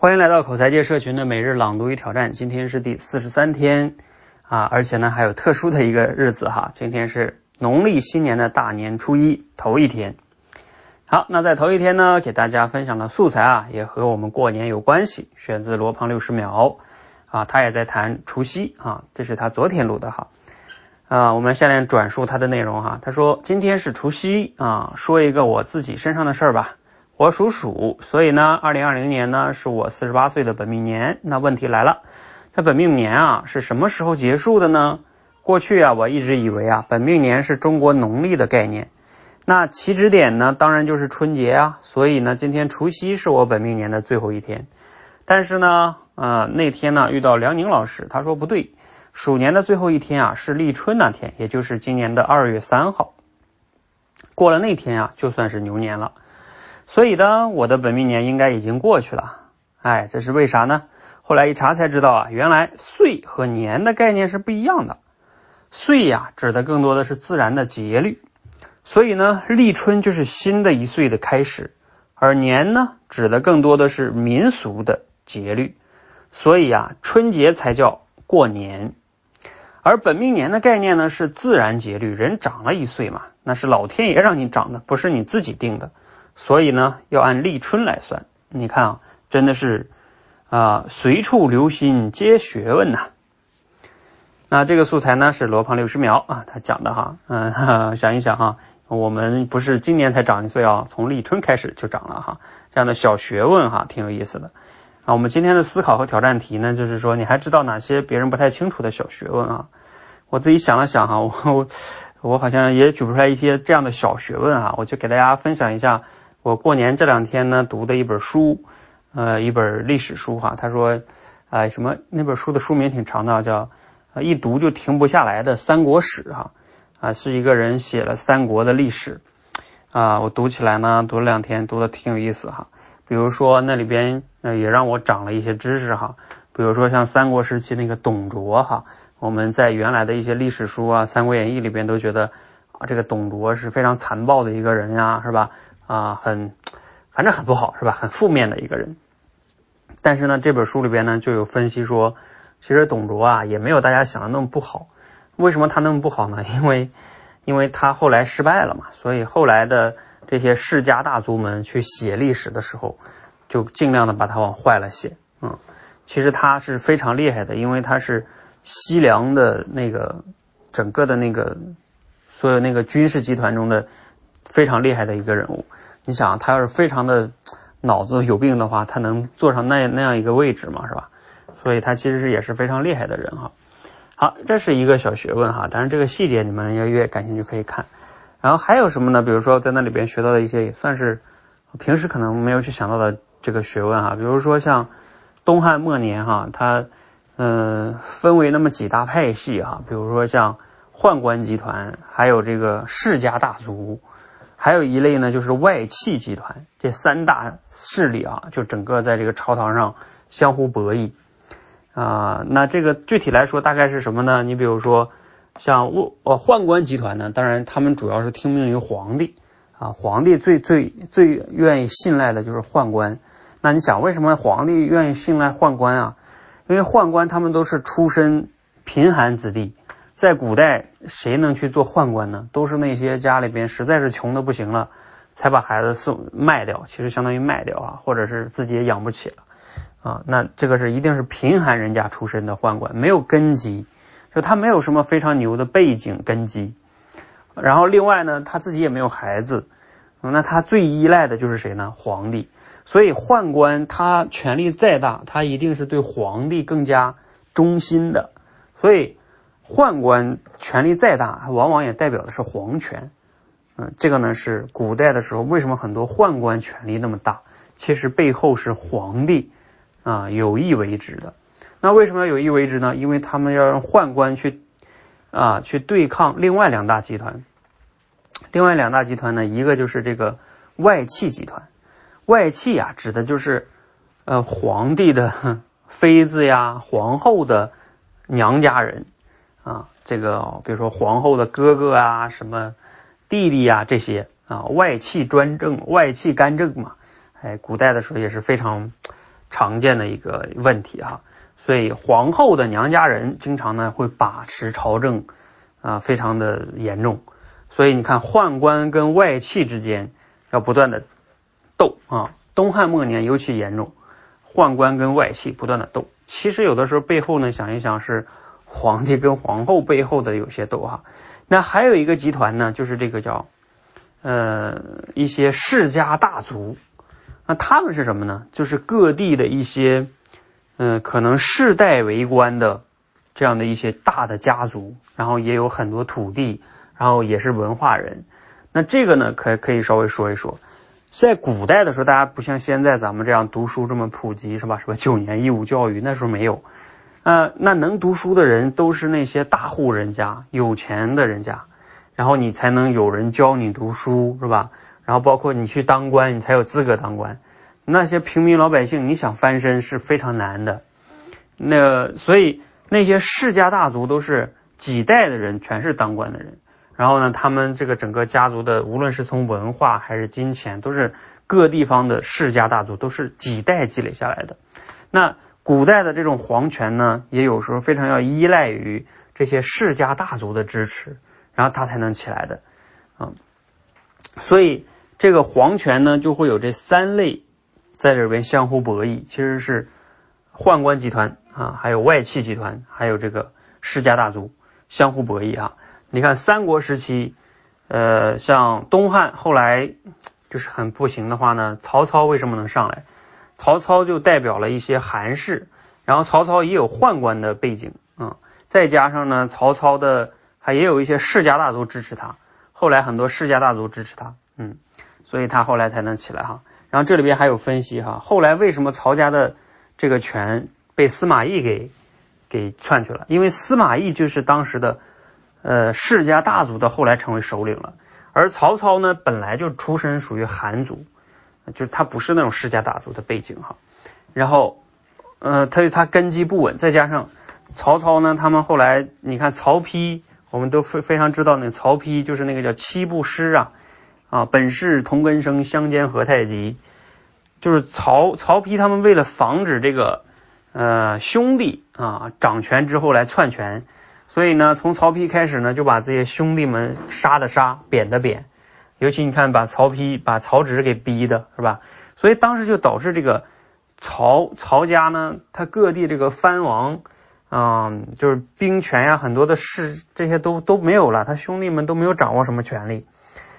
欢迎来到口才界社群的每日朗读与挑战，今天是第四十三天。啊，而且呢还有特殊的一个日子哈，今天是农历新年的大年初一头一天。好，那在头一天呢，给大家分享的素材啊，也和我们过年有关系，选自罗胖六十秒。啊，他也在谈除夕啊，这是他昨天录的哈。啊，我们下面转述他的内容哈，他说今天是除夕啊，说一个我自己身上的事儿吧。我属鼠，所以呢，二零二零年呢是我四十八岁的本命年。那问题来了，在本命年啊是什么时候结束的呢？过去啊，我一直以为啊，本命年是中国农历的概念。那起止点呢，当然就是春节啊。所以呢，今天除夕是我本命年的最后一天。但是呢，呃，那天呢遇到梁宁老师，他说不对，鼠年的最后一天啊是立春那天，也就是今年的二月三号。过了那天啊，就算是牛年了。所以呢，我的本命年应该已经过去了，哎，这是为啥呢？后来一查才知道啊，原来岁和年的概念是不一样的。岁呀，指的更多的是自然的节律，所以呢，立春就是新的一岁的开始，而年呢，指的更多的是民俗的节律，所以啊，春节才叫过年。而本命年的概念呢，是自然节律，人长了一岁嘛，那是老天爷让你长的，不是你自己定的。所以呢，要按立春来算。你看啊，真的是啊，随处留心皆学问呐。那这个素材呢是罗胖六十秒啊，他讲的哈，嗯，想一想哈，我们不是今年才长一岁啊，从立春开始就长了哈，这样的小学问哈，挺有意思的。啊，我们今天的思考和挑战题呢，就是说你还知道哪些别人不太清楚的小学问啊？我自己想了想哈，我我好像也举不出来一些这样的小学问啊，我就给大家分享一下。我过年这两天呢读的一本书，呃，一本历史书哈。他说，啊，什么那本书的书名挺长的，叫一读就停不下来的三国史哈。啊，是一个人写了三国的历史啊。我读起来呢，读了两天，读的挺有意思哈。比如说那里边也让我长了一些知识哈。比如说像三国时期那个董卓哈，我们在原来的一些历史书啊，《三国演义》里边都觉得啊，这个董卓是非常残暴的一个人呀，是吧？啊，很，反正很不好，是吧？很负面的一个人。但是呢，这本书里边呢就有分析说，其实董卓啊也没有大家想的那么不好。为什么他那么不好呢？因为，因为他后来失败了嘛，所以后来的这些世家大族们去写历史的时候，就尽量的把他往坏了写。嗯，其实他是非常厉害的，因为他是西凉的那个整个的那个所有那个军事集团中的。非常厉害的一个人物，你想他要是非常的脑子有病的话，他能坐上那那样一个位置吗？是吧？所以他其实也是非常厉害的人哈。好，这是一个小学问哈，当然这个细节你们要越感兴趣可以看。然后还有什么呢？比如说在那里边学到的一些也算是平时可能没有去想到的这个学问哈，比如说像东汉末年哈，它嗯分为那么几大派系哈，比如说像宦官集团，还有这个世家大族。还有一类呢，就是外戚集团，这三大势力啊，就整个在这个朝堂上相互博弈啊。那这个具体来说，大概是什么呢？你比如说像我呃宦官集团呢，当然他们主要是听命于皇帝啊，皇帝最最最愿意信赖的就是宦官。那你想，为什么皇帝愿意信赖宦官啊？因为宦官他们都是出身贫寒子弟。在古代，谁能去做宦官呢？都是那些家里边实在是穷的不行了，才把孩子送卖掉，其实相当于卖掉啊，或者是自己也养不起了啊。那这个是一定是贫寒人家出身的宦官，没有根基，就他没有什么非常牛的背景根基。然后另外呢，他自己也没有孩子，那他最依赖的就是谁呢？皇帝。所以宦官他权力再大，他一定是对皇帝更加忠心的。所以。宦官权力再大，往往也代表的是皇权。嗯，这个呢是古代的时候，为什么很多宦官权力那么大？其实背后是皇帝啊有意为之的。那为什么要有意为之呢？因为他们要让宦官去啊去对抗另外两大集团。另外两大集团呢，一个就是这个外戚集团。外戚啊，指的就是呃皇帝的妃子呀、皇后的娘家人。啊，这个比如说皇后的哥哥啊，什么弟弟啊，这些啊，外戚专政、外戚干政嘛，哎，古代的时候也是非常常见的一个问题哈。所以皇后的娘家人经常呢会把持朝政啊，非常的严重。所以你看宦官跟外戚之间要不断的斗啊。东汉末年尤其严重，宦官跟外戚不断的斗。其实有的时候背后呢想一想是皇帝跟皇后背后的有些斗哈。那还有一个集团呢，就是这个叫呃一些世家大族。那他们是什么呢？就是各地的一些。嗯，可能世代为官的这样的一些大的家族，然后也有很多土地，然后也是文化人。那这个呢，可可以稍微说一说。在古代的时候，大家不像现在咱们这样读书这么普及，是吧？什么九年义务教育，那时候没有。呃，那能读书的人都是那些大户人家、有钱的人家，然后你才能有人教你读书，是吧？然后包括你去当官，你才有资格当官。那些平民老百姓，你想翻身是非常难的。那所以那些世家大族都是几代的人，全是当官的人。然后呢，他们这个整个家族的，无论是从文化还是金钱，都是各地方的世家大族，都是几代积累下来的。那古代的这种皇权呢，也有时候非常要依赖于这些世家大族的支持，然后他才能起来的。啊，所以这个皇权呢，就会有这三类。在这边相互博弈，其实是宦官集团啊，还有外戚集团，还有这个世家大族相互博弈哈。你看三国时期，呃，像东汉后来就是很不行的话呢，曹操为什么能上来？曹操就代表了一些韩氏，然后曹操也有宦官的背景啊，再加上呢，曹操的还也有一些世家大族支持他，后来很多世家大族支持他，嗯，所以他后来才能起来哈。然后这里边还有分析哈，后来为什么曹家的这个权被司马懿给给篡去了？因为司马懿就是当时的呃世家大族的后来成为首领了，而曹操呢本来就出身属于韩族，就是他不是那种世家大族的背景哈。然后呃他他根基不稳，再加上曹操呢，他们后来你看曹丕，我们都非非常知道那曹丕就是那个叫七步诗啊。啊，本是同根生，相煎何太急。就是曹曹丕他们为了防止这个呃兄弟啊掌权之后来篡权，所以呢，从曹丕开始呢，就把这些兄弟们杀的杀，贬的贬。尤其你看，把曹丕把曹植给逼的是吧？所以当时就导致这个曹曹家呢，他各地这个藩王啊，就是兵权呀，很多的事这些都都没有了，他兄弟们都没有掌握什么权利。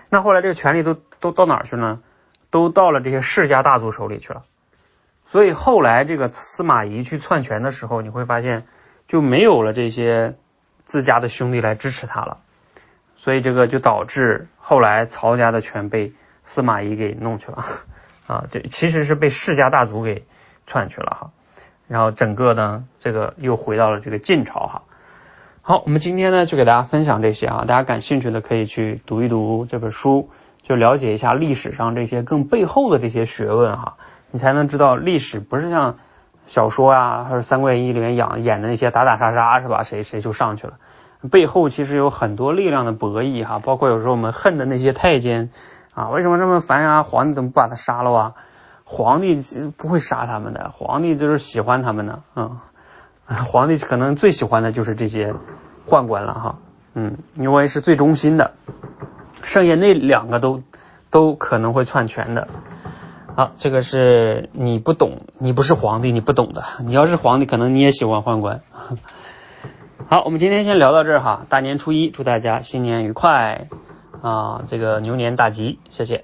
那后来这个权力都都到哪儿去呢？都到了这些世家大族手里去了。所以后来这个司马懿去篡权的时候，你会发现就没有了这些自家的兄弟来支持他了。所以这个就导致后来曹家的权被司马懿给弄去了啊，这其实是被世家大族给篡去了哈。然后整个呢，这个又回到了这个晋朝哈。好，我们今天呢就给大家分享这些啊，大家感兴趣的可以去读一读这本书，就了解一下历史上这些更背后的这些学问哈，你才能知道历史不是像小说啊或者《三国演义》里面演演的那些打打杀杀是吧？谁谁就上去了，背后其实有很多力量的博弈哈，包括有时候我们恨的那些太监啊，为什么这么烦啊？皇帝怎么不把他杀了啊？皇帝不会杀他们的，皇帝就是喜欢他们的，嗯。皇帝可能最喜欢的就是这些宦官了哈，嗯，因为是最忠心的，剩下那两个都都可能会篡权的。好，这个是你不懂，你不是皇帝，你不懂的。你要是皇帝，可能你也喜欢宦官。好，我们今天先聊到这儿哈，大年初一，祝大家新年愉快啊，这个牛年大吉，谢谢。